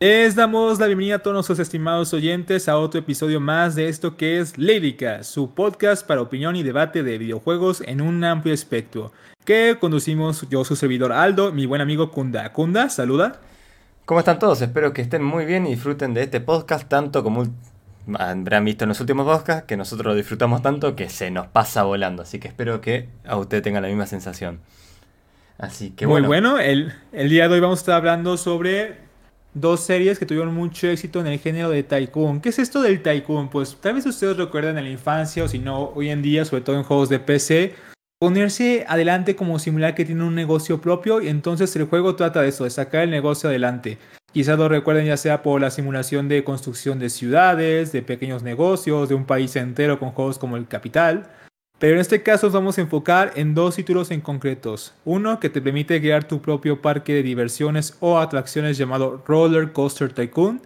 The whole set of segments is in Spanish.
Les damos la bienvenida a todos nuestros estimados oyentes a otro episodio más de esto que es Lédica, su podcast para opinión y debate de videojuegos en un amplio espectro, que conducimos yo, su servidor Aldo, mi buen amigo Kunda. Kunda, saluda. ¿Cómo están todos? Espero que estén muy bien y disfruten de este podcast tanto como habrán visto en los últimos podcasts, que nosotros lo disfrutamos tanto que se nos pasa volando. Así que espero que a usted tenga la misma sensación. Así que Muy bueno, el, el día de hoy vamos a estar hablando sobre dos series que tuvieron mucho éxito en el género de Tycoon. ¿Qué es esto del Tycoon? Pues tal vez ustedes recuerdan en la infancia o si no hoy en día, sobre todo en juegos de PC, ponerse adelante como simular que tiene un negocio propio y entonces el juego trata de eso, de sacar el negocio adelante. Quizás lo recuerden ya sea por la simulación de construcción de ciudades, de pequeños negocios, de un país entero con juegos como el Capital. Pero en este caso nos vamos a enfocar en dos títulos en concretos. Uno que te permite crear tu propio parque de diversiones o atracciones llamado Roller Coaster Tycoon.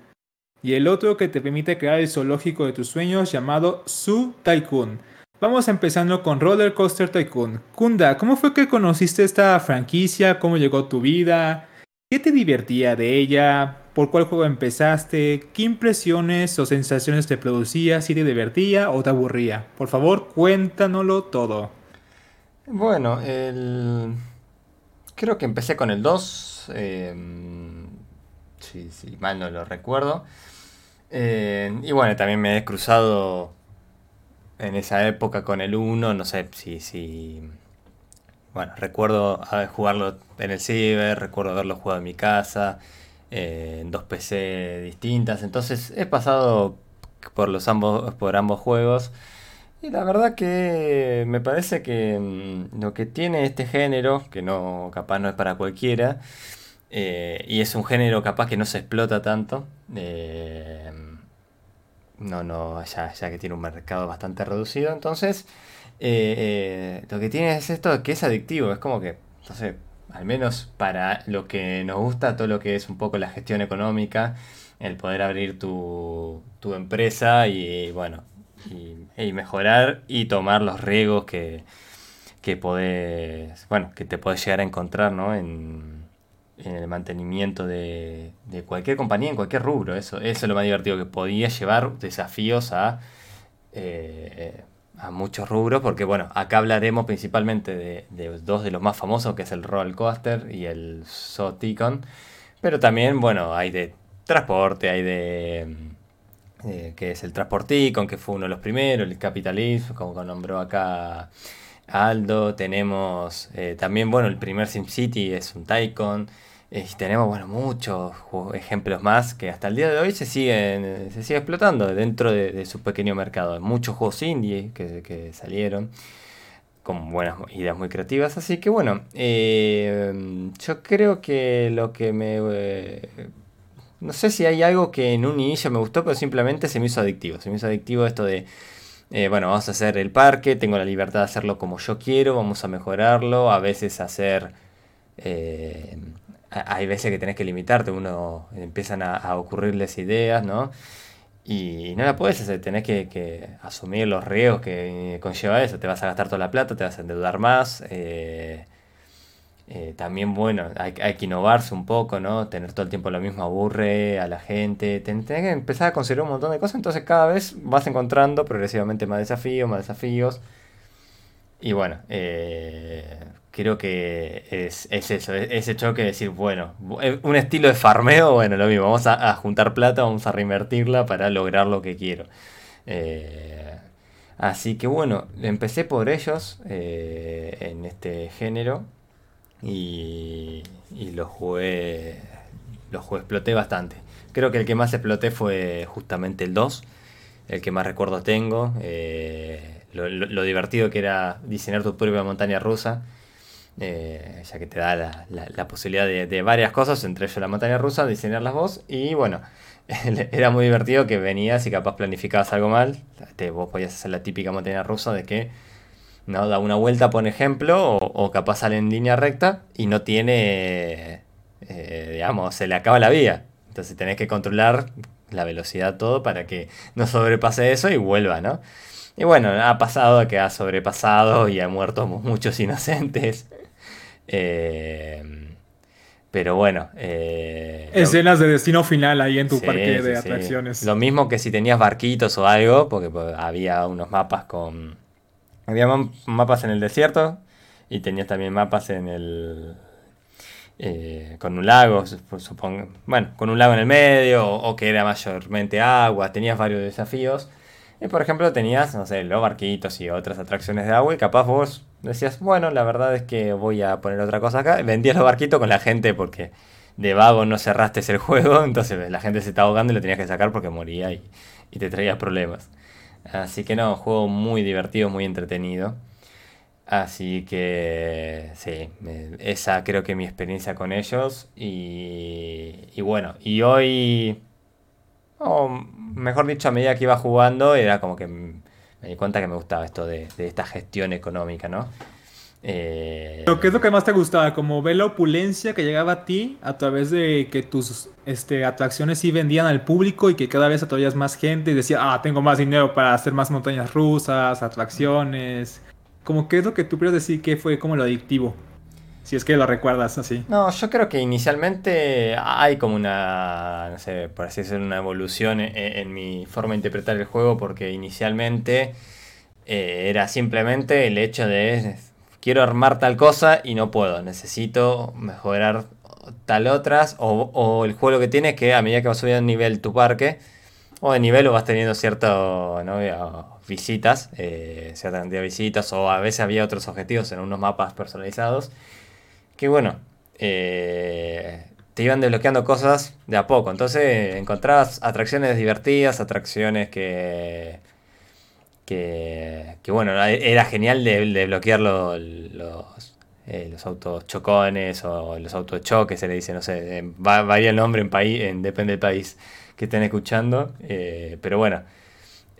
Y el otro que te permite crear el zoológico de tus sueños llamado Zoo Tycoon. Vamos empezando con Roller Coaster Tycoon. Kunda, ¿cómo fue que conociste esta franquicia? ¿Cómo llegó tu vida? ¿Qué te divertía de ella? ¿Por cuál juego empezaste? ¿Qué impresiones o sensaciones te producía? ¿Si te divertía o te aburría? Por favor, cuéntanoslo todo. Bueno, el... creo que empecé con el 2. Em, si, mal no lo recuerdo. Eh, y bueno, también me he cruzado en esa época con el 1. No sé si, si bueno, recuerdo jugarlo en el ciber, recuerdo haberlo jugado en mi casa, eh, en dos PC distintas. Entonces he pasado por los ambos, por ambos juegos. Y la verdad que me parece que mm, lo que tiene este género, que no capaz no es para cualquiera, eh, y es un género capaz que no se explota tanto, eh, no, no, ya, que tiene un mercado bastante reducido, entonces lo que tiene es esto que es adictivo, es como que, no sé, al menos para lo que nos gusta, todo lo que es un poco la gestión económica, el poder abrir tu, tu empresa y, bueno, y, mejorar y tomar los riesgos que, que podés, bueno, que te puedes llegar a encontrar, ¿no? En, el mantenimiento de, de, cualquier compañía, en cualquier rubro. Eso, eso es lo más divertido, que podía llevar desafíos a... Eh, a muchos rubros, porque bueno, acá hablaremos principalmente de, dos de los más famosos, que es el Roll Coaster y el Soticon, pero también, bueno, hay de transporte, hay de... Eh, que es el Transporticon, que fue uno de los primeros, el Capitalism, como nombró acá Aldo, tenemos eh, también, bueno, el primer SimCity es un Tycoon, y tenemos, bueno, muchos ejemplos más que hasta el día de hoy se siguen se sigue explotando dentro de, su pequeño mercado. Muchos juegos indie que, salieron con buenas ideas muy creativas. Así que bueno, eh, yo creo que lo que me... Eh, no sé si hay algo que en un inicio me gustó, pero simplemente se me hizo adictivo. Se me hizo adictivo esto de... Eh, bueno, vamos a hacer el parque, tengo la libertad de hacerlo como yo quiero, vamos a mejorarlo, a veces hacer hay veces que tenés que limitarte, uno empiezan a, ocurrirles ideas, ¿no? Y no la puedes hacer, tenés que, asumir los riesgos que conlleva eso, te vas a gastar toda la plata, te vas a endeudar más. Eh, eh, también, bueno, hay, que innovarse un poco, ¿no? Tener todo el tiempo lo mismo aburre a la gente, tenés que empezar a considerar un montón de cosas, entonces cada vez vas encontrando progresivamente más desafíos, más desafíos. Y bueno, eh, creo que es, eso, ese choque de decir, bueno, eh, un estilo de farmeo, bueno, lo mismo, vamos a, juntar plata, vamos a reinvertirla para lograr lo que quiero. Eh, así que bueno, empecé por ellos eh, en este género y, y lo jugué, lo exploté bastante. Creo que el que más exploté fue justamente el 2, el que más recuerdo tengo. Lo divertido que era diseñar tu propia montaña rusa eh, ya que te da la, posibilidad de, varias cosas, entre ellos la montaña rusa, diseñarlas vos, y bueno, era muy divertido que venías y capaz planificabas algo mal, vos podías hacer la típica montaña rusa de que no da una vuelta, por ejemplo, o, capaz sale en línea recta y no tiene, eh, digamos, se le acaba la vía, entonces tenés que controlar la velocidad todo para que no sobrepase eso y vuelva, ¿no? Y bueno, ha pasado que ha sobrepasado y ha muerto muchos inocentes. Eh, pero bueno, eh, Escenas de destino final ahí en tu parque de atracciones. Lo mismo que si tenías barquitos o algo, porque pues, había unos mapas con... Había mapas en el desierto y tenías también mapas en el... Eh, con un lago, supongo, bueno, con un lago en el medio, o, que era mayormente agua, tenías varios desafíos. Y por ejemplo tenías, no sé, los barquitos y otras atracciones de agua y capaz vos decías, bueno, la verdad es que voy a poner otra cosa acá. Vendías los barquitos con la gente porque de vago no cerraste el juego, entonces la gente se estaba ahogando y lo tenías que sacar porque moría y, y te traía problemas. Así que no, juego muy divertido, muy entretenido. Así que sí, esa creo que mi experiencia con ellos. Y, y bueno, y hoy, o mejor dicho, a medida que iba jugando, era como que me di cuenta que me gustaba esto de, de esta gestión económica, ¿no? Eh... ¿Qué es lo que más te gustaba? Como ver la opulencia que llegaba a ti a través de que tus este, atracciones sí vendían al público y que cada vez atraías más gente y decía, ah, tengo más dinero para hacer más montañas rusas, atracciones. Como qué es lo que tú quieres decir que fue como lo adictivo. Si es que lo recuerdas así. No, yo creo que inicialmente hay como una, no sé, por así decirlo, una evolución en, mi forma de interpretar el juego porque inicialmente eh, era simplemente el hecho de quiero armar tal cosa y no puedo, necesito mejorar tal otras, o, el juego que tiene es que a medida que vas subiendo de nivel tu parque, o de nivel o vas teniendo ciertas visitas, eh, cierta cantidad de visitas, o a veces había otros objetivos en unos mapas personalizados, que bueno, eh, te iban desbloqueando cosas de a poco, entonces encontrabas atracciones divertidas, atracciones que que, bueno, era genial de, bloquear los, eh, los autos chocones o los autos choques, se le dice, no sé, varía el nombre en país, en, depende del país que estén escuchando, eh, pero bueno,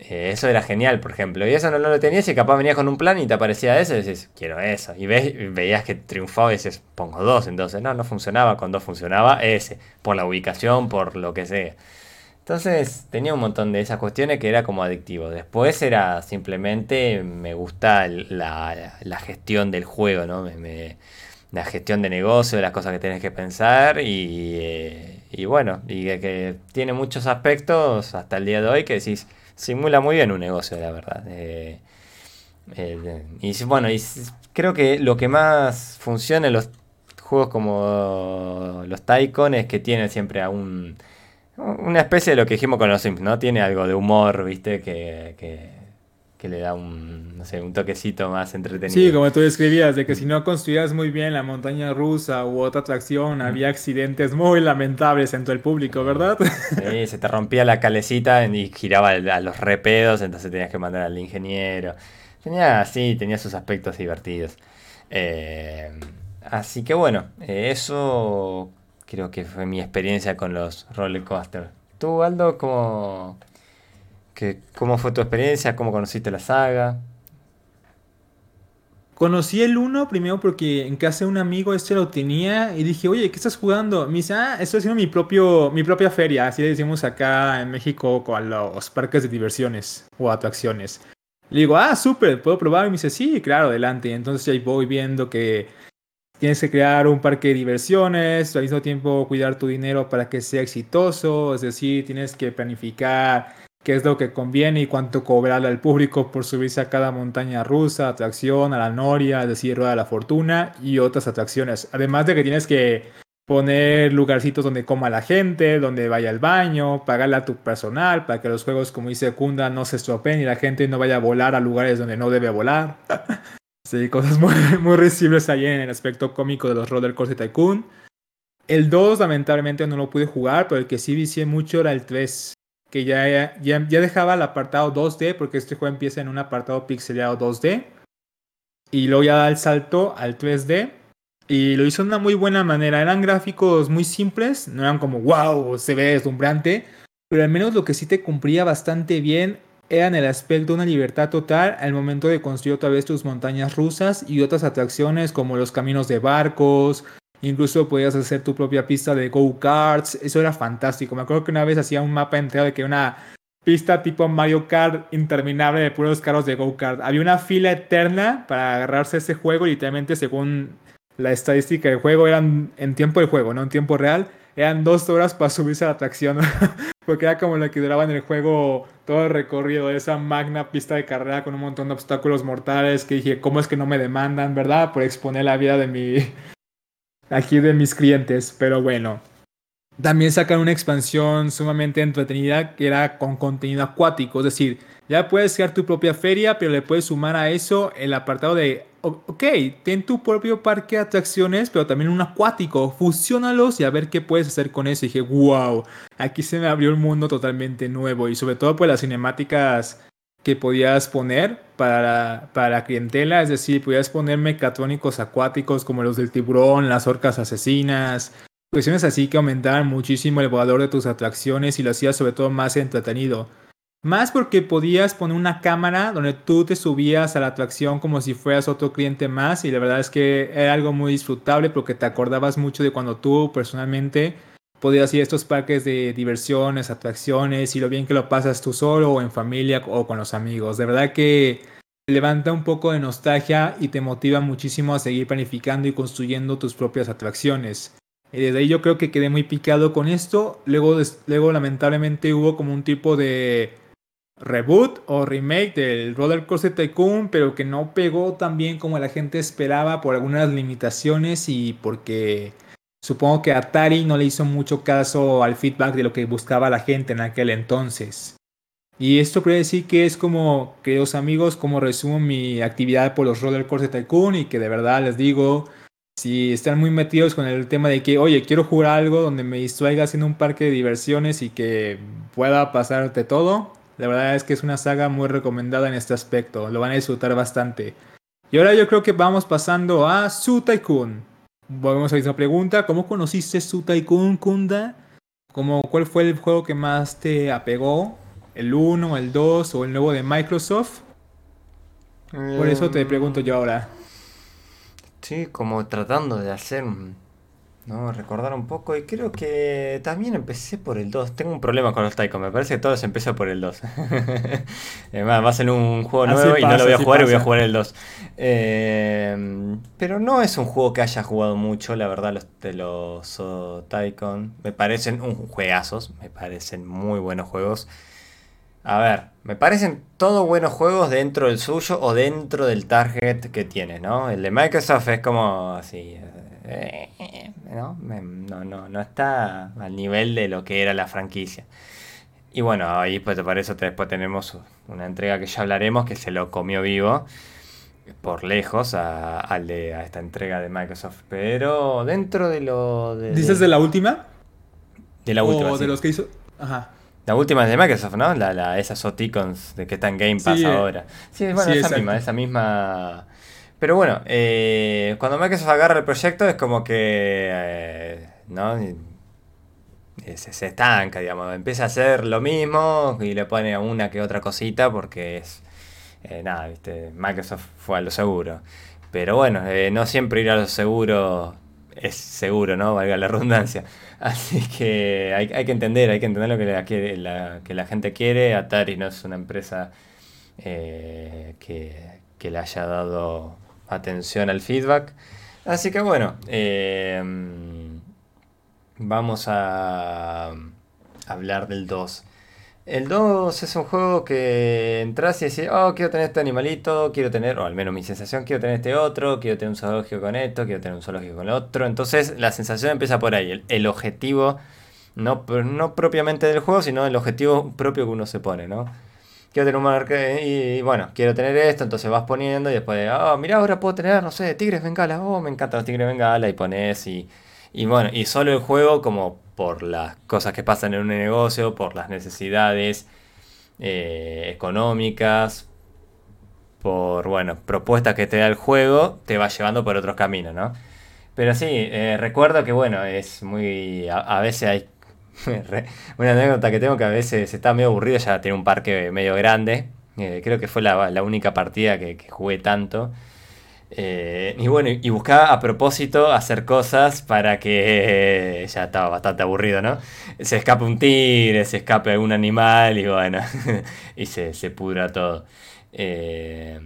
eh, eso era genial, por ejemplo, y eso no, lo tenías y capaz venías con un plan y te aparecía ese y decís, quiero eso, y veías que triunfaba y dices, pongo dos, entonces no, no funcionaba, con dos funcionaba ese, por la ubicación, por lo que sea. Entonces tenía un montón de esas cuestiones que era como adictivo. Después era simplemente me gusta la, gestión del juego, ¿no? Me, la gestión de negocio, las cosas que tienes que pensar y, eh, bueno, y que, tiene muchos aspectos hasta el día de hoy que decís, simula muy bien un negocio, la verdad. Eh, eh, y bueno, y creo que lo que más funciona en los juegos como los Tycoon es que tienen siempre a un una especie de lo que dijimos con los Sims, ¿no? Tiene algo de humor, ¿viste? Que, que, le da un, no sé, un toquecito más entretenido. Sí, como tú describías, de que si no construías muy bien la montaña rusa u otra atracción, había accidentes muy lamentables entre el público, ¿verdad? Sí, se te rompía la calecita y giraba a los repedos, entonces tenías que mandar al ingeniero. Tenía, sí, tenía sus aspectos divertidos. Eh, así que bueno, eso creo que fue mi experiencia con los roller coasters. ¿Tú, Aldo, cómo, cómo fue tu experiencia? ¿Cómo conociste la saga? Conocí el 1 primero porque en casa de un amigo este lo tenía y dije, oye, ¿qué estás jugando? Me dice, ah, estoy haciendo mi, propio, mi propia feria, así decimos acá en México con los parques de diversiones o atracciones. Le digo, ah, súper, ¿puedo probar? Y me dice, sí, claro, adelante. Entonces ahí voy viendo que Tienes que crear un parque de diversiones, al mismo tiempo cuidar tu dinero para que sea exitoso, es decir, tienes que planificar qué es lo que conviene y cuánto cobrarle al público por subirse a cada montaña rusa, atracción, a la noria, es decir, rueda de la fortuna y otras atracciones. Además de que tienes que poner lugarcitos donde coma la gente, donde vaya al baño, pagarle a tu personal para que los juegos, como dice Kunda, no se estropeen y la gente no vaya a volar a lugares donde no debe volar. Sí, cosas muy, muy risibles ahí en el aspecto cómico de los Roller Coaster Tycoon. El 2 lamentablemente no lo pude jugar, pero el que sí vicié mucho era el 3, que ya, ya, ya dejaba el apartado 2D, porque este juego empieza en un apartado pixelado 2D, y luego ya da el salto al 3D, y lo hizo de una muy buena manera. Eran gráficos muy simples, no eran como wow, se ve deslumbrante, pero al menos lo que sí te cumplía bastante bien eran el aspecto de una libertad total al momento de construir otra vez tus montañas rusas y otras atracciones como los caminos de barcos, incluso podías hacer tu propia pista de go-karts, eso era fantástico. Me acuerdo que una vez hacía un mapa entero de que una pista tipo Mario Kart interminable de puros carros de go-kart. Había una fila eterna para agarrarse a ese juego, literalmente según la estadística del juego, eran en tiempo del juego, no en tiempo real eran dos horas para subirse a la atracción. Porque era como lo que duraba en el juego todo el recorrido de esa magna pista de carrera con un montón de obstáculos mortales que dije, ¿cómo es que no me demandan, verdad? Por exponer la vida de mi... aquí de mis clientes. Pero bueno. También sacan una expansión sumamente entretenida que era con contenido acuático. Es decir, ya puedes crear tu propia feria, pero le puedes sumar a eso el apartado de ok, ten tu propio parque de atracciones, pero también un acuático, fusiónalos y a ver qué puedes hacer con eso. Y dije, wow, aquí se me abrió un mundo totalmente nuevo y sobre todo pues las cinemáticas que podías poner para, para la clientela, es decir, podías poner mecatrónicos acuáticos como los del tiburón, las orcas asesinas, cuestiones así que aumentaban muchísimo el valor de tus atracciones y lo hacías sobre todo más entretenido. Más porque podías poner una cámara donde tú te subías a la atracción como si fueras otro cliente más y la verdad es que era algo muy disfrutable porque te acordabas mucho de cuando tú personalmente podías ir a estos parques de diversiones, atracciones y lo bien que lo pasas tú solo o en familia o con los amigos. De verdad que levanta un poco de nostalgia y te motiva muchísimo a seguir planificando y construyendo tus propias atracciones. Y desde ahí yo creo que quedé muy picado con esto. Luego, luego lamentablemente hubo como un tipo de reboot o remake del Roller Coaster Tycoon, pero que no pegó tan bien como la gente esperaba por algunas limitaciones y porque supongo que Atari no le hizo mucho caso al feedback de lo que buscaba la gente en aquel entonces. Y esto quiere decir que es como, queridos amigos, como resumo mi actividad por los Roller Coaster Tycoon y que de verdad les digo, si están muy metidos con el tema de que, oye, quiero jugar algo donde me distraiga haciendo un parque de diversiones y que pueda pasarte todo, la verdad es que es una saga muy recomendada en este aspecto, lo van a disfrutar bastante. Y ahora yo creo que vamos pasando a Su Tycoon. Volvemos a esa pregunta, ¿cómo conociste Su Tycoon, Kunda? ¿Cómo, ¿Cuál fue el juego que más te apegó? ¿El 1, el 2 o el nuevo de Microsoft? Por eso te pregunto yo ahora. Sí, como tratando de hacer no, recordar un poco. Y creo que también empecé por el 2. Tengo un problema con los Taiko. Me parece que todo se empieza por el 2. Además, va a ser un juego nuevo y no lo voy a jugar y voy a jugar el 2. Eh, pero no es un juego que haya jugado mucho, la verdad, los de los Taikon. Me parecen un juegazos. Me parecen muy buenos juegos. A ver, me parecen todos buenos juegos dentro del suyo o dentro del target que tiene, ¿no? El de Microsoft es como así. Eh, ¿no? No, no, no está al nivel de lo que era la franquicia. Y bueno, ahí pues para eso después tenemos una entrega que ya hablaremos que se lo comió vivo por lejos a, al de, a esta entrega de Microsoft. Pero dentro de lo... De, ¿Dices de la última? De la última. O de los que hizo... Ajá. La última es de Microsoft, ¿no? La, la, esas Oticons de que está en Game Pass eh. ahora. Sí, bueno, esa misma, esa misma pero bueno, eh, cuando Microsoft agarra el proyecto es como que, eh, ¿no? Se, estanca, digamos, empieza a hacer lo mismo y le pone una que otra cosita porque es, eh, nada, viste, Microsoft fue a lo seguro. Pero bueno, no siempre ir a lo seguro es seguro, ¿no? Valga la redundancia. Así que hay, que entender, hay que entender lo que la, que la, gente quiere. Atari no es una empresa que, que le haya dado atención al feedback. Así que bueno, em, vamos a hablar del 2. El 2 es un juego que entras y decís, oh, quiero tener este animalito, quiero tener, o al menos mi sensación, quiero tener este otro, quiero tener un zoológico con esto, quiero tener un zoológico con el otro. Entonces la sensación empieza por ahí, el, objetivo, no, no propiamente del juego, sino el objetivo propio que uno se pone, ¿no? Quiero tener un marca y, bueno, quiero tener esto, entonces vas poniendo y después, oh, mira, ahora puedo tener, no sé, tigres bengala, oh, me encantan los tigres bengala y pones y, y bueno, y solo el juego como por las cosas que pasan en un negocio, por las necesidades eh, económicas, por, bueno, propuestas que te da el juego, te va llevando por otros caminos, ¿no? Pero sí, eh, recuerdo que bueno, es muy. a, veces hay una anécdota que tengo que a veces está medio aburrido, ya tiene un parque medio grande. Eh, creo que fue la, única partida que, jugué tanto. Eh, y bueno, y buscaba a propósito hacer cosas para que ya estaba bastante aburrido, ¿no? Se escape un tigre, se escape algún animal y bueno, y se, se pudra todo. Eh,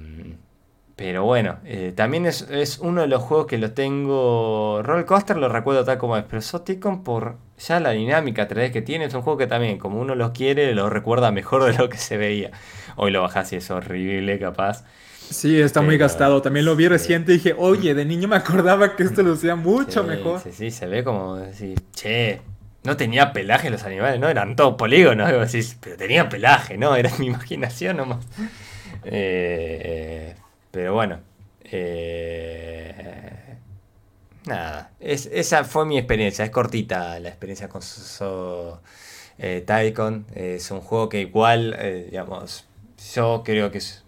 pero bueno, eh, también es, uno de los juegos que lo tengo. Roller Coaster lo recuerdo tal como es, pero Soticon por ya la dinámica 3D que tiene, es un juego que también, como uno los quiere, lo recuerda mejor de lo que se veía. Hoy lo bajás y es horrible, capaz. Sí, está muy gastado. También lo vi reciente y dije, oye, de niño me acordaba que esto lo hacía mucho mejor. Sí, sí, se ve como decir, che, no tenía pelaje los animales, ¿no? Eran todos polígonos, pero tenía pelaje, ¿no? Era mi imaginación nomás. Eh, pero bueno. Eh, nada. esa fue mi experiencia. Es cortita la experiencia con so, eh, Es un juego que igual, eh, digamos, yo creo que es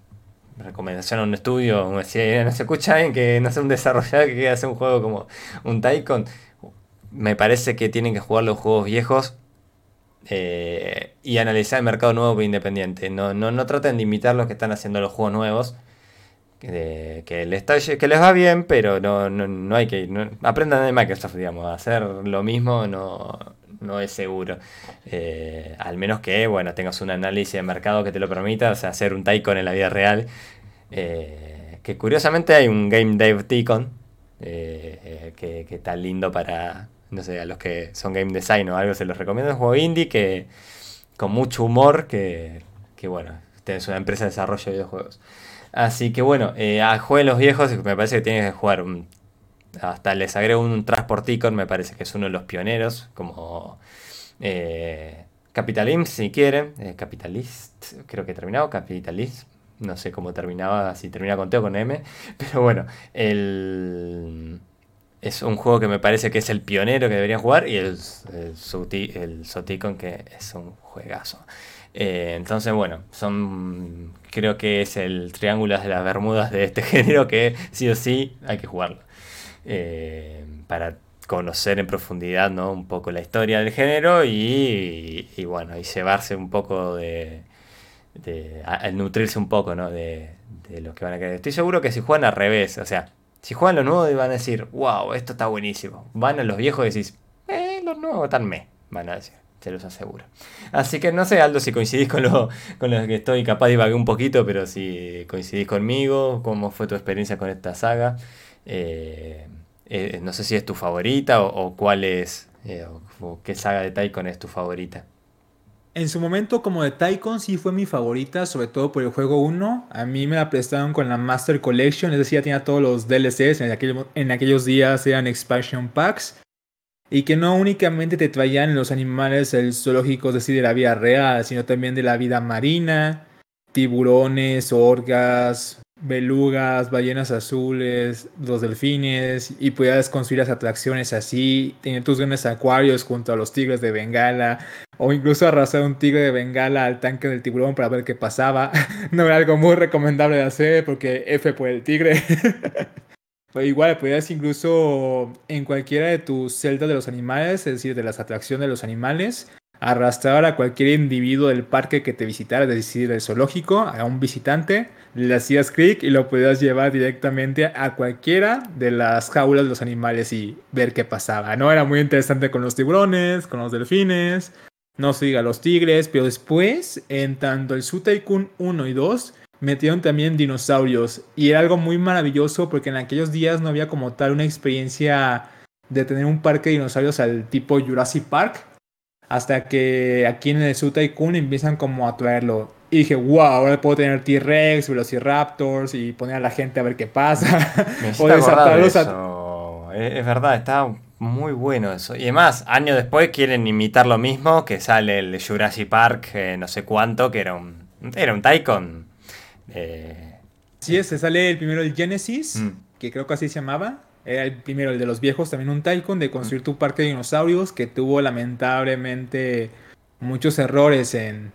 recomendación a un estudio. No se escucha bien que no sea un desarrollador que quiera hacer un juego como un Tycoon. Me parece que tienen que jugar los juegos viejos eh, y analizar el mercado nuevo e independiente. No, no, no traten de imitar los que están haciendo los juegos nuevos que, les que les va bien, pero no, no, hay que... aprendan de Microsoft, digamos, hacer lo mismo no, no es seguro. Eh, al menos que, bueno, tengas un análisis de mercado que te lo permita, o sea, hacer un Tycoon en la vida real. Eh, que curiosamente hay un Game Dev Tycoon, eh, que, que, está lindo para, no sé, a los que son game design o algo, se los recomiendo. Es un juego indie que con mucho humor, que, que bueno, es una empresa de desarrollo de videojuegos. Así que bueno, eh, a los viejos me parece que tienes que jugar. hasta les agrego un Transporticon, me parece que es uno de los pioneros, como eh, Capitalism si quieren. Eh, Capitalist, creo que terminado, Capitalist. No sé cómo terminaba, si termina con T o con M. Pero bueno, el, es un juego que me parece que es el pionero que deberían jugar y el, el, el Soticon que es un juegazo. Eh, entonces, bueno, son creo que es el triángulo de las Bermudas de este género que sí o sí hay que jugarlo. Eh, para conocer en profundidad ¿no? un poco la historia del género y, bueno, y llevarse un poco de, de nutrirse un poco ¿no? de, de lo que van a querer. Estoy seguro que si juegan al revés, o sea, si juegan los nuevos van a decir, wow, esto está buenísimo. Van a los viejos y decís, eh, los nuevos están me, van a decir se los aseguro. Así que no sé, Aldo, si coincidís con lo, con lo que estoy, capaz de divagué un poquito, pero si coincidís conmigo, cómo fue tu experiencia con esta saga. Eh, eh, no sé si es tu favorita o, cuál es, eh, o, qué saga de Taikon es tu favorita. En su momento como de Taikon sí fue mi favorita, sobre todo por el juego 1. A mí me la prestaron con la Master Collection, es decir, ya tenía todos los DLCs, en, en aquellos días eran expansion packs y que no únicamente te traían los animales el zoológico, es decir, de la vida real, sino también de la vida marina, tiburones, orgas, belugas, ballenas azules, los delfines, y podías construir las atracciones así, tener tus grandes acuarios junto a los tigres de Bengala, o incluso arrastrar un tigre de Bengala al tanque del tiburón para ver qué pasaba. no era algo muy recomendable de hacer porque F por el tigre. igual, podrías incluso en cualquiera de tus celdas de los animales, es decir, de las atracciones de los animales, arrastrar a cualquier individuo del parque que te visitara, es decir, del zoológico, a un visitante, le hacías clic y lo podías llevar directamente a cualquiera de las jaulas de los animales y ver qué pasaba. No era muy interesante con los tiburones, con los delfines, no se diga los tigres, pero después, en tanto el Su Tycoon 1 y 2, metieron también dinosaurios y era algo muy maravilloso porque en aquellos días no había como tal una experiencia de tener un parque de dinosaurios al tipo Jurassic Park hasta que aquí en el Zoo Tycoon empiezan como a traerlo y dije, wow, ahora puedo tener T-Rex, Velociraptors y poner a la gente a ver qué pasa. o desatarlos a... Es verdad, está muy bueno eso. Y además, años después quieren imitar lo mismo, que sale el Jurassic Park, eh, no sé cuánto, que era un, era un Tycoon eh, sí, se sale el primero el Genesis, mm. que creo que así se llamaba. Era el primero, el de los viejos, también un Tycoon de construir tu parque de dinosaurios, que tuvo lamentablemente muchos errores en,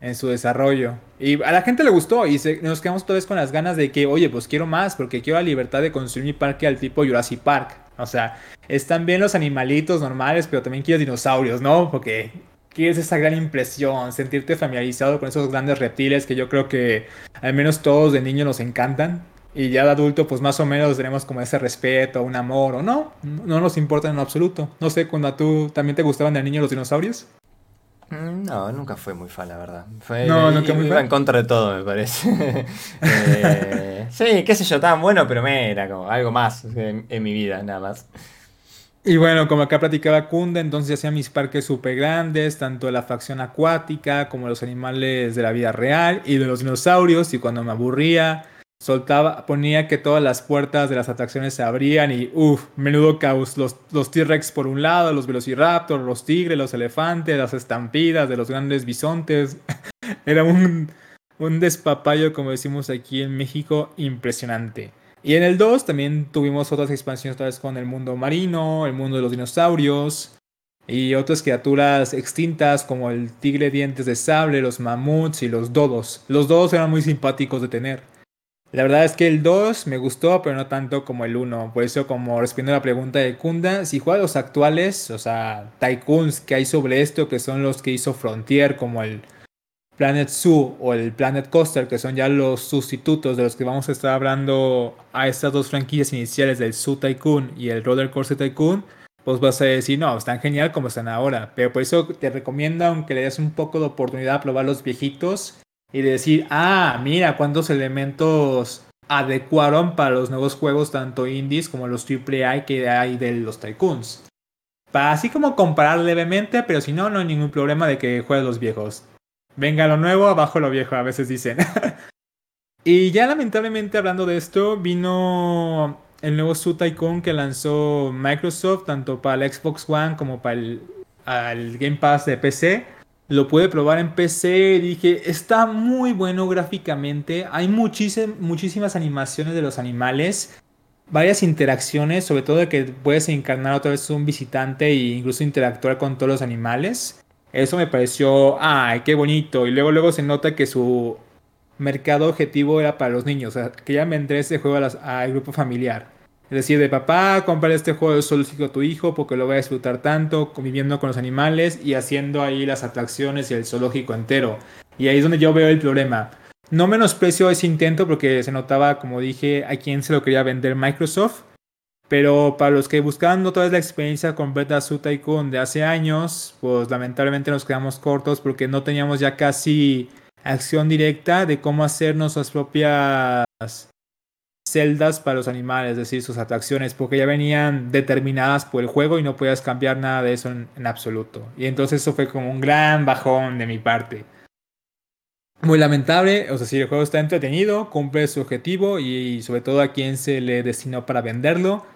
en su desarrollo. Y a la gente le gustó y nos quedamos todos con las ganas de que, oye, pues quiero más, porque quiero la libertad de construir mi parque al tipo Jurassic Park. O sea, están bien los animalitos normales, pero también quiero dinosaurios, ¿no? Porque quieres esa gran impresión, sentirte familiarizado con esos grandes reptiles que yo creo que al menos todos de niño nos encantan. Y ya de adulto, pues más o menos tenemos como ese respeto, un amor, o no, no nos importa en absoluto. No sé, cuando a tú también te gustaban de niño los dinosaurios. Mm, no, nunca fue muy fan, la verdad. Fue, no, nunca iba en contra de todo, me parece. Eh, sí, qué sé yo, tan bueno, pero me era como algo más en, mi vida, nada más. Y bueno, como acá platicaba Kunda, entonces hacía mis parques súper grandes, tanto de la facción acuática como los animales de la vida real y de los dinosaurios. Y cuando me aburría, soltaba, ponía que todas las puertas de las atracciones se abrían y uff, menudo caos. Los, los T-Rex por un lado, los Velociraptor, los tigres, los elefantes, las estampidas de los grandes bisontes. Era un, un como decimos aquí en México, impresionante. Y en el 2 también tuvimos otras expansiones, otra vez con el mundo marino, el mundo de los dinosaurios y otras criaturas extintas como el tigre dientes de sable, los mamuts y los dodos. Los dodos eran muy simpáticos de tener. La verdad es que el 2 me gustó, pero no tanto como el 1. Por eso, como respondiendo a la pregunta de Kunda, si juegos actuales, o sea, tycoons que hay sobre esto, que son los que hizo Frontier, como el Planet Zoo o el Planet Coaster, que son ya los sustitutos de los que vamos a estar hablando a estas dos franquicias iniciales del Zoo Tycoon y el Roller Coaster Tycoon, pues vas a decir, no, están genial como están ahora. Pero por eso te recomiendo, aunque le des un poco de oportunidad a probar los viejitos, y decir, ah, mira cuántos elementos adecuaron para los nuevos juegos, tanto indies como los AAA que hay de los tycoons. Para así como comparar levemente, pero si no, no hay ningún problema de que juegues los viejos. Venga lo nuevo, abajo lo viejo, a veces dicen. y ya lamentablemente hablando de esto, vino el nuevo Su Tycoon que lanzó Microsoft, tanto para el Xbox One como para el, Game Pass de PC. Lo pude probar en PC, dije, está muy bueno gráficamente, hay muchísimas animaciones de los animales, varias interacciones, sobre todo de que puedes encarnar otra vez un visitante e incluso interactuar con todos los animales. Eso me pareció, ay, qué bonito. Y luego, luego se nota que su mercado objetivo era para los niños, o sea, que ya vendré ese juego al grupo familiar. Es decir, de papá, comprar este juego de zoológico a tu hijo porque lo va a disfrutar tanto, conviviendo con los animales y haciendo ahí las atracciones y el zoológico entero. Y ahí es donde yo veo el problema. No menosprecio ese intento porque se notaba, como dije, a quién se lo quería vender Microsoft. Pero para los que buscaban otra vez la experiencia completa Su Tycoon de hace años, pues lamentablemente nos quedamos cortos porque no teníamos ya casi acción directa de cómo hacer nuestras propias celdas para los animales, es decir, sus atracciones, porque ya venían determinadas por el juego y no podías cambiar nada de eso en, absoluto. Y entonces eso fue como un gran bajón de mi parte. Muy lamentable, o sea, si el juego está entretenido, cumple su objetivo y, sobre todo a quien se le destinó para venderlo.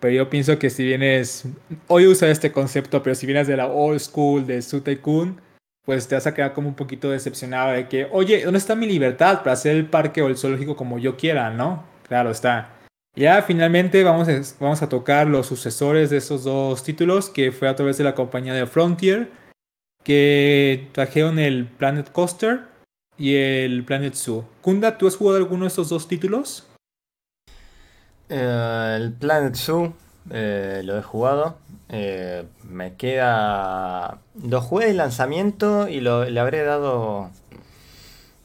Pero yo pienso que si vienes, hoy usa este concepto, pero si vienes de la old school de Su Kun, pues te vas a quedar como un poquito decepcionado de que, oye, ¿dónde está mi libertad para hacer el parque o el zoológico como yo quiera, no? Claro está. Ya finalmente vamos a, vamos a tocar los sucesores de esos dos títulos, que fue a través de la compañía de Frontier, que trajeron el Planet Coaster y el Planet Zoo. Kunda, ¿tú has jugado alguno de estos dos títulos? Eh, el Planet Zoo eh, lo he jugado. Eh, me queda. Lo jugué de lanzamiento y lo, le habré dado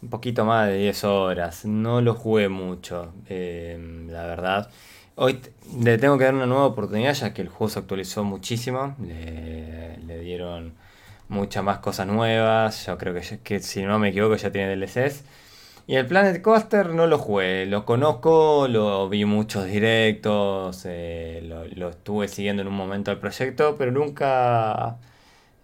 un poquito más de 10 horas. No lo jugué mucho, la verdad. Hoy le tengo que dar una nueva oportunidad ya que el juego se actualizó muchísimo. Le, dieron muchas más cosas nuevas. Yo creo que, que, si no me equivoco ya tiene DLCs. Y el Planet Coaster no lo jugué. Lo conozco, lo vi muchos directos. Eh, lo, lo estuve siguiendo en un momento del proyecto, pero nunca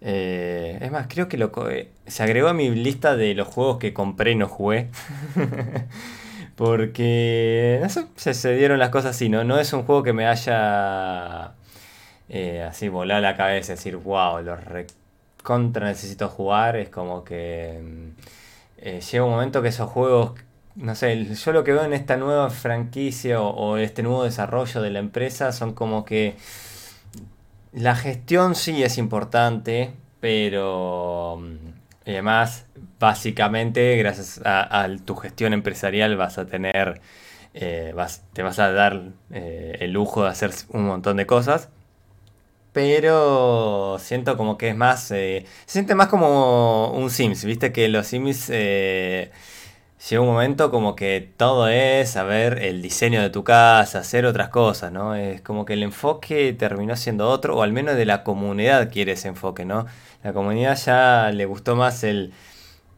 eh, es más, creo que lo, eh, se agregó a mi lista de los juegos que compré y no jugué. Porque, no sé, se, dieron las cosas así, ¿no? No es un juego que me haya eh, así volado la cabeza, decir, wow, lo contra necesito jugar. Es como que mm, llega un momento que esos juegos, no sé, yo lo que veo en esta nueva franquicia o este nuevo desarrollo de la empresa son como que la gestión sí es importante, pero mm, además, básicamente, gracias a, tu gestión empresarial vas a tener, eh, vas, te vas a dar eh, el lujo de hacer un montón de cosas. Pero siento como que es más, eh, se siente más como un Sims, viste que los Sims llega un momento como que todo es saber el diseño de tu casa, hacer otras cosas, ¿no? Es como que el enfoque terminó siendo otro, o al menos de la comunidad quiere ese enfoque, ¿no? La comunidad ya le gustó más el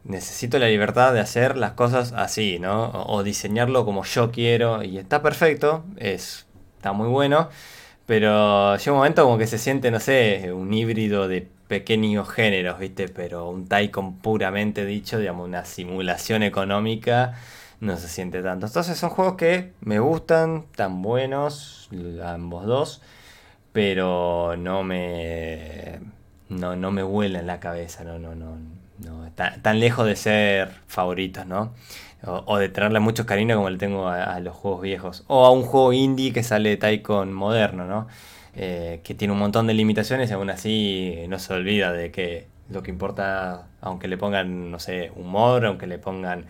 necesito la libertad de hacer las cosas así, ¿no? O, diseñarlo como yo quiero y está perfecto, es, está muy bueno, pero llega un momento como que se siente, no sé, un híbrido de pequeños géneros, ¿viste? Pero un Taikon puramente dicho, digamos, una simulación económica, no se siente tanto. Entonces son juegos que me gustan, tan buenos, ambos dos, pero no me... No, no me en la cabeza, no, no, no, no, tan, lejos de ser favoritos, ¿no? O, de tenerle mucho cariño como le tengo a, los juegos viejos. O a un juego indie que sale de Taikon moderno, ¿no? Eh, que tiene un montón de limitaciones y aún así no se olvida de que lo que importa, aunque le pongan, no sé, humor, aunque le pongan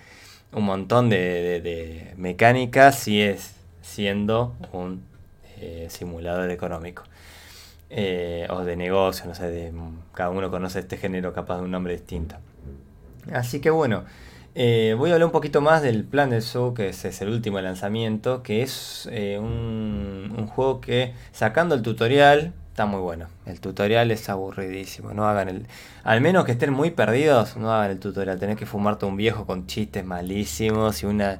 un montón de, mecánicas, sí es siendo un eh, simulador económico. Eh, o de negocio, no sé, de, cada uno conoce este género capaz de un nombre distinto. Así que bueno, eh, voy a hablar un poquito más del Plan del Zoo, que es, el último lanzamiento, que es eh, un, juego que, sacando el tutorial, está muy bueno. El tutorial es aburridísimo, no hagan el... Al menos que estén muy perdidos, no hagan el tutorial. Tenés que fumarte un viejo con chistes malísimos y una...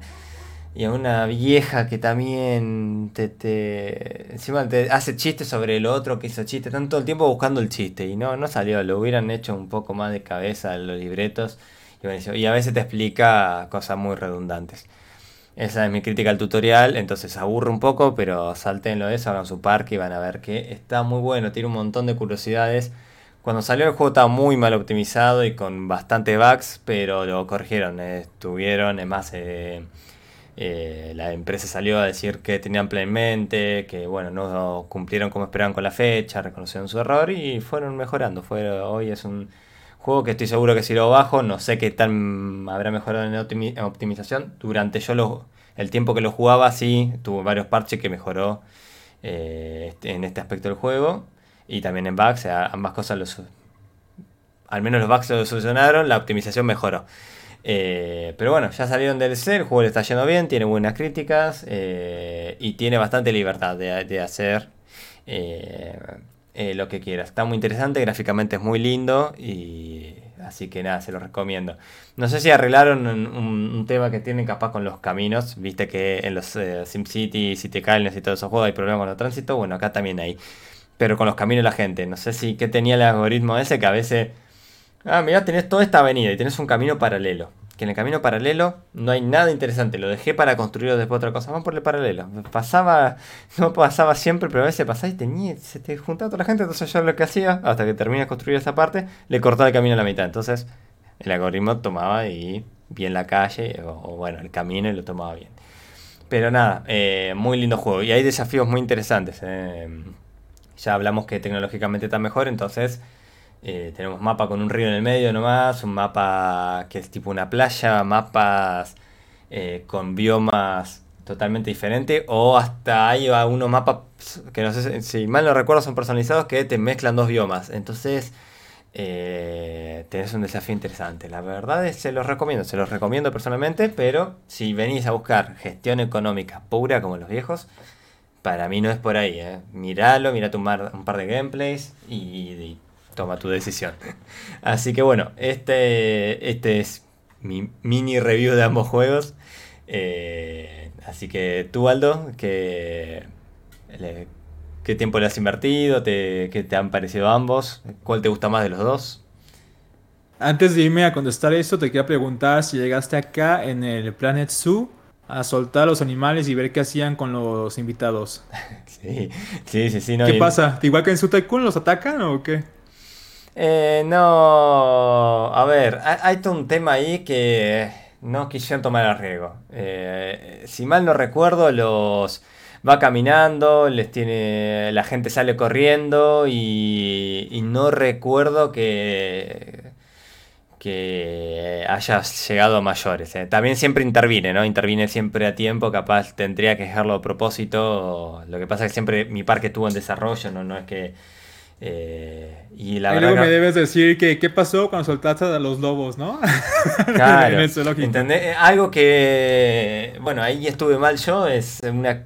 Y a una vieja que también te, te, encima te hace chistes sobre el otro que hizo chiste. Están todo el tiempo buscando el chiste y no, no salió. Lo hubieran hecho un poco más de cabeza los libretos y a veces te explica cosas muy redundantes. Esa es mi crítica al tutorial, entonces aburre un poco, pero saltenlo eso, hagan su parque y van a ver que está muy bueno, tiene un montón de curiosidades. Cuando salió el juego estaba muy mal optimizado y con bastante bugs, pero lo corrigieron, estuvieron, es más, eh, eh, la empresa salió a decir que tenían plenamente, que bueno, no cumplieron como esperaban con la fecha, reconocieron su error y fueron mejorando. Fue, hoy es un Juego que estoy seguro que si lo bajo, no sé qué tal habrá mejorado en, optimización. Durante yo el tiempo que lo jugaba, sí, tuvo varios parches que mejoró eh, este, en este aspecto del juego. Y también en bugs, ambas cosas al menos los bugs lo solucionaron, la optimización mejoró. Eh, pero bueno, ya salieron del DLC, el juego le está yendo bien, tiene buenas críticas eh, y tiene bastante libertad de, hacer lo que quieras. Está muy interesante, gráficamente es muy lindo así que nada, se lo recomiendo. No sé si arreglaron un, tema que tienen capaz con los caminos, viste que en los eh, SimCity, City Calnes y todos esos juegos hay problemas con el tránsito, bueno, acá también hay. Pero con los caminos la gente, no sé si que tenía el algoritmo ese que a veces... Ah, mira, tenés toda esta avenida y tenés un camino paralelo que en el camino paralelo no hay nada interesante. Lo dejé para construir después otra cosa. Vamos por el paralelo. Pasaba, no pasaba siempre, pero a veces pasaba y tenía, se te juntaba toda la gente. Entonces yo lo que hacía, hasta que terminé de construir esa parte, le cortaba el camino a la mitad. Entonces el algoritmo tomaba y bien la calle, o, bueno, el camino y lo tomaba bien. Pero nada, eh, muy lindo juego. Y hay desafíos muy interesantes. Eh. Ya hablamos que tecnológicamente está mejor, entonces eh, tenemos mapa con un río en el medio nomás, un mapa que es tipo una playa, mapas eh, con biomas totalmente diferentes, o hasta hay unos mapas que no sé si mal no recuerdo son personalizados que te mezclan dos biomas. Entonces eh, tenés un desafío interesante. La verdad es se los recomiendo, se los recomiendo personalmente, pero si venís a buscar gestión económica pura como los viejos, para mí no es por ahí. Eh. Miralo, mirate un, un par de gameplays y toma tu decisión. Así que bueno, este, este es mi mini review de ambos juegos. Eh, así que tú, Aldo, ¿qué, ¿qué tiempo le has invertido? Te, ¿Qué te han parecido ambos? ¿Cuál te gusta más de los dos? Antes de irme a contestar eso, te quería preguntar si llegaste acá en el Planet Zoo a soltar a los animales y ver qué hacían con los invitados. Sí, sí, sí. sí ¿Qué pasa? ¿Igual que en Su Tycoon los atacan o qué? Eh, no, a ver, hay, todo un tema ahí que no quisieron tomar el riesgo. Eh, si mal no recuerdo, los va caminando, les tiene, la gente sale corriendo y, no recuerdo que que haya llegado a mayores. Eh. También siempre interviene, ¿no? Interviene siempre a tiempo, capaz tendría que dejarlo a propósito. Lo que pasa es que siempre mi parque estuvo en desarrollo, no, no es que Eh, y la luego me debes decir que qué pasó cuando soltaste a los lobos, ¿no? Claro. ¿entendés? Algo que, bueno, ahí estuve mal yo, es una,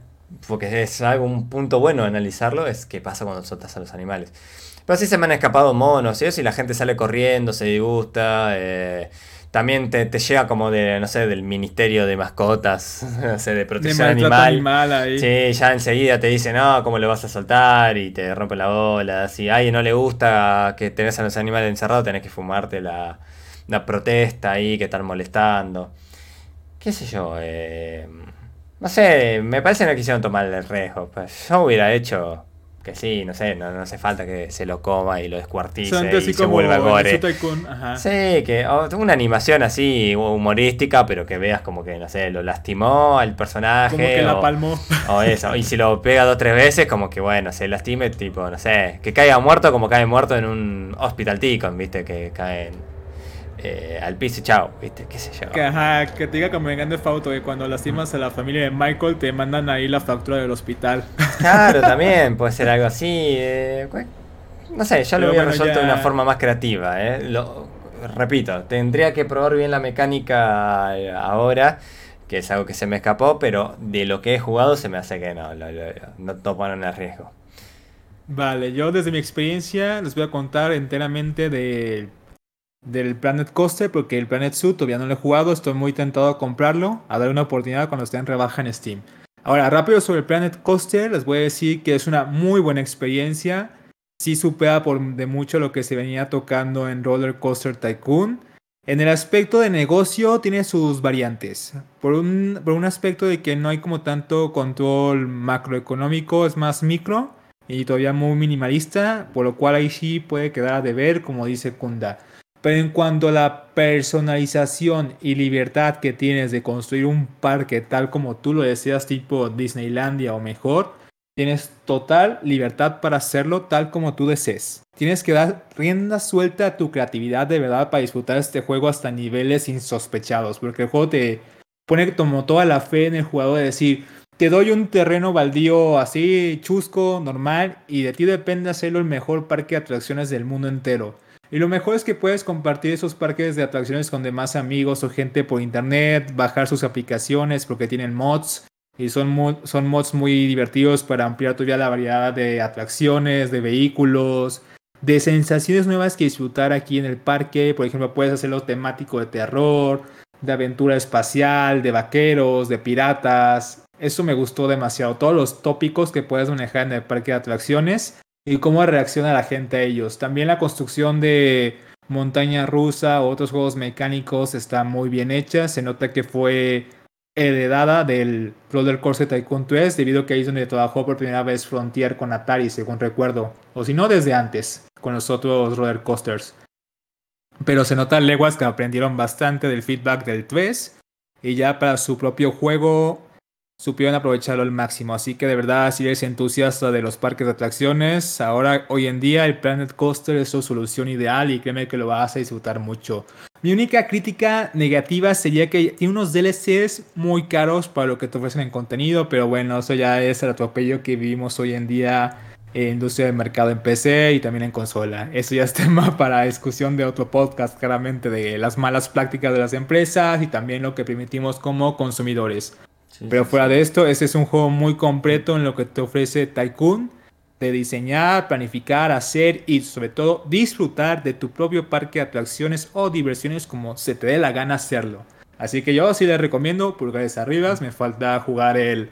porque es algo, un punto bueno analizarlo, es qué pasa cuando soltas a los animales. Pero sí se me han escapado monos y eso, y la gente sale corriendo, se disgusta. Eh, también te, llega como de, no sé, del Ministerio de Mascotas, no sé, de protección animal. Sí, ya enseguida te dicen, no, ¿cómo le vas a soltar? Y te rompe la bola. Si a alguien no le gusta que tenés a los animales encerrados, tenés que fumarte la, protesta ahí que están molestando. ¿Qué sé yo? Eh, no sé, me parece que no quisieron tomar el riesgo. Pues yo hubiera hecho que sí, no sé, no, hace falta que se lo coma y lo descuartice y se vuelva gore. Sí, que una animación así humorística, pero que veas como que, no sé, lo lastimó al personaje. Como que la palmó. O eso, y si lo pega dos o tres veces, como que bueno, se lastime, tipo, no sé, que caiga muerto como cae muerto en un hospital ticon, viste, que caen eh, al piso y chao, ¿viste? ¿Qué sé yo? Que, ajá, que te diga como en Grande Fauto que cuando lastimas a la familia de Michael te mandan ahí la factura del hospital. Claro, también puede ser algo así. Eh, no sé, ya lo había resuelto de una forma más creativa. Eh. Lo, repito, tendría que probar bien la mecánica ahora, que es algo que se me escapó, pero de lo que he jugado se me hace que no, no tomaron el riesgo. Vale, yo desde mi experiencia les voy a contar enteramente de del Planet Coaster porque el Planet Zoo todavía no lo he jugado, estoy muy tentado a comprarlo, a dar una oportunidad cuando esté en rebaja en Steam. Ahora, rápido sobre Planet Coaster, les voy a decir que es una muy buena experiencia. Sí supera por de mucho lo que se venía tocando en Roller Coaster Tycoon. En el aspecto de negocio tiene sus variantes. Por un, por un aspecto de que no hay como tanto control macroeconómico, es más micro y todavía muy minimalista, por lo cual ahí sí puede quedar a deber, como dice Kunda. Pero en cuanto a la personalización y libertad que tienes de construir un parque tal como tú lo deseas, tipo Disneylandia o mejor, tienes total libertad para hacerlo tal como tú desees. Tienes que dar rienda suelta a tu creatividad de verdad para disfrutar este juego hasta niveles insospechados, porque el juego te pone como toda la fe en el jugador de decir, te doy un terreno baldío así, chusco, normal, y de ti depende hacerlo el mejor parque de atracciones del mundo entero. Y lo mejor es que puedes compartir esos parques de atracciones con demás amigos o gente por internet, bajar sus aplicaciones porque tienen mods y son, mods muy divertidos para ampliar todavía la variedad de atracciones, de vehículos, de sensaciones nuevas que disfrutar aquí en el parque. Por ejemplo, puedes hacerlo temático de terror, de aventura espacial, de vaqueros, de piratas. Eso me gustó demasiado. Todos los tópicos que puedes manejar en el parque de atracciones y cómo reacciona la gente a ellos. También la construcción de montaña rusa o otros juegos mecánicos está muy bien hecha. Se nota que fue heredada del Roller Coaster Tycoon 3 debido a que ahí es donde trabajó por primera vez Frontier con Atari, según recuerdo. O si no, desde antes, con los otros roller coasters. Pero se nota leguas que aprendieron bastante del feedback del 3 y ya para su propio juego supieron aprovecharlo al máximo. Así que de verdad, si eres entusiasta de los parques de atracciones, ahora hoy en día el Planet Coaster es su solución ideal y créeme que lo vas a disfrutar mucho. Mi única crítica negativa sería que tiene unos DLCs muy caros para lo que te ofrecen en contenido, pero bueno, eso ya es el atropello que vivimos hoy en día en industria de mercado en PC y también en consola. Eso ya es tema para discusión de otro podcast, claramente, de las malas prácticas de las empresas y también lo que permitimos como consumidores. Pero fuera de esto, ese es un juego muy completo en lo que te ofrece Tycoon, de diseñar, planificar, hacer y sobre todo disfrutar de tu propio parque de atracciones o diversiones como se te dé la gana hacerlo. Así que yo sí les recomiendo pulgares arriba, me falta jugar el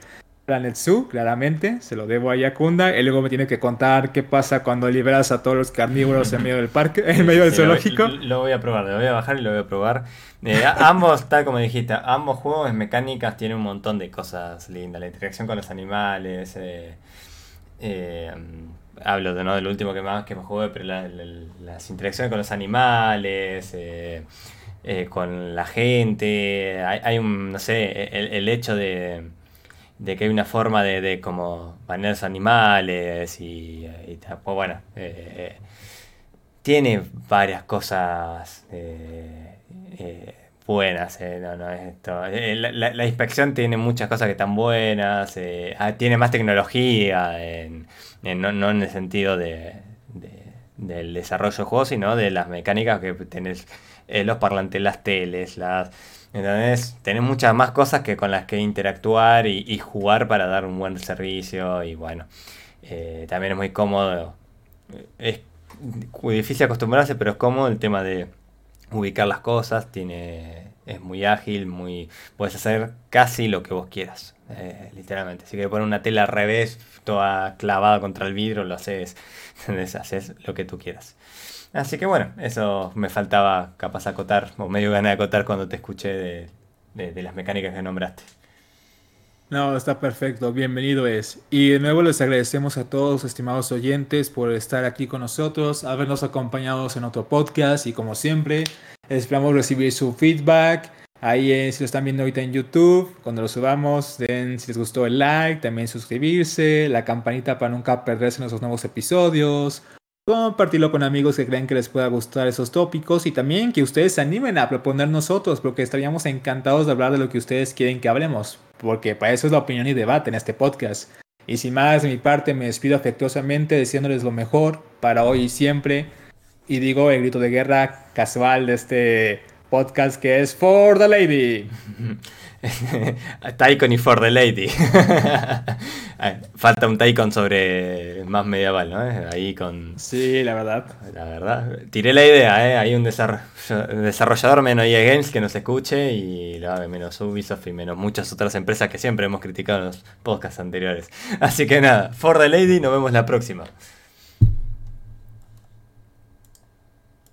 Planet Zoo, claramente, se lo debo a Yakunda. Él luego me tiene que contar qué pasa cuando liberas a todos los carnívoros en medio del parque, en medio del zoológico. Lo, voy a probar, lo voy a bajar y lo voy a probar. Eh, ambos, tal como dijiste, ambos juegos mecánicas tienen un montón de cosas lindas. La interacción con los animales. Eh, eh, hablo de no del último que más que me jugué, pero las interacciones con los animales. con la gente, hay, un, no sé, el hecho de, de que hay una forma de, de como banear animales y, y pues bueno, eh, eh, tiene varias cosas eh, buenas. No, no, esto. La, inspección tiene muchas cosas que están buenas, ah, tiene más tecnología, en, no, no, en el sentido de, del desarrollo de juegos, sino de las mecánicas que tenés, eh, los parlantes, las teles, las... Entonces, tenés muchas más cosas que con las que interactuar y, jugar para dar un buen servicio y bueno, eh, también es muy cómodo. Es difícil acostumbrarse, pero es cómodo el tema de ubicar las cosas, tiene es muy ágil, muy puedes hacer casi lo que vos quieras, eh, literalmente. Si quieres poner una tela al revés, toda clavada contra el vidrio, lo haces, haces lo que tú quieras. Así que bueno, eso me faltaba capaz acotar, o medio ganas de acotar cuando te escuché de, de las mecánicas que nombraste. No, está perfecto, bienvenido es. Y de nuevo les agradecemos a todos, estimados oyentes, por estar aquí con nosotros, habernos acompañado en otro podcast y como siempre, esperamos recibir su feedback. Ahí eh, si lo están viendo ahorita en YouTube, cuando lo subamos, den si les gustó el like, también suscribirse, la campanita para nunca perderse nuestros nuevos episodios, compartirlo con amigos que creen que les pueda gustar esos tópicos y también que ustedes se animen a proponer nosotros, porque estaríamos encantados de hablar de lo que ustedes quieren que hablemos, porque para eso es la opinión y debate en este podcast. Y sin más, de mi parte, me despido afectuosamente deseándoles lo mejor para hoy y siempre. Y digo el grito de guerra casual de este podcast que es For the Lady. Taikon y For the Lady. Falta un Taikon sobre más medieval, ¿no? Ahí con. Sí, la verdad. La verdad. Tiré la idea, ¿eh? Hay un desarrollador menos EA Games que nos escuche y menos Ubisoft y menos muchas otras empresas que siempre hemos criticado en los podcasts anteriores. Así que nada, For the Lady, nos vemos la próxima.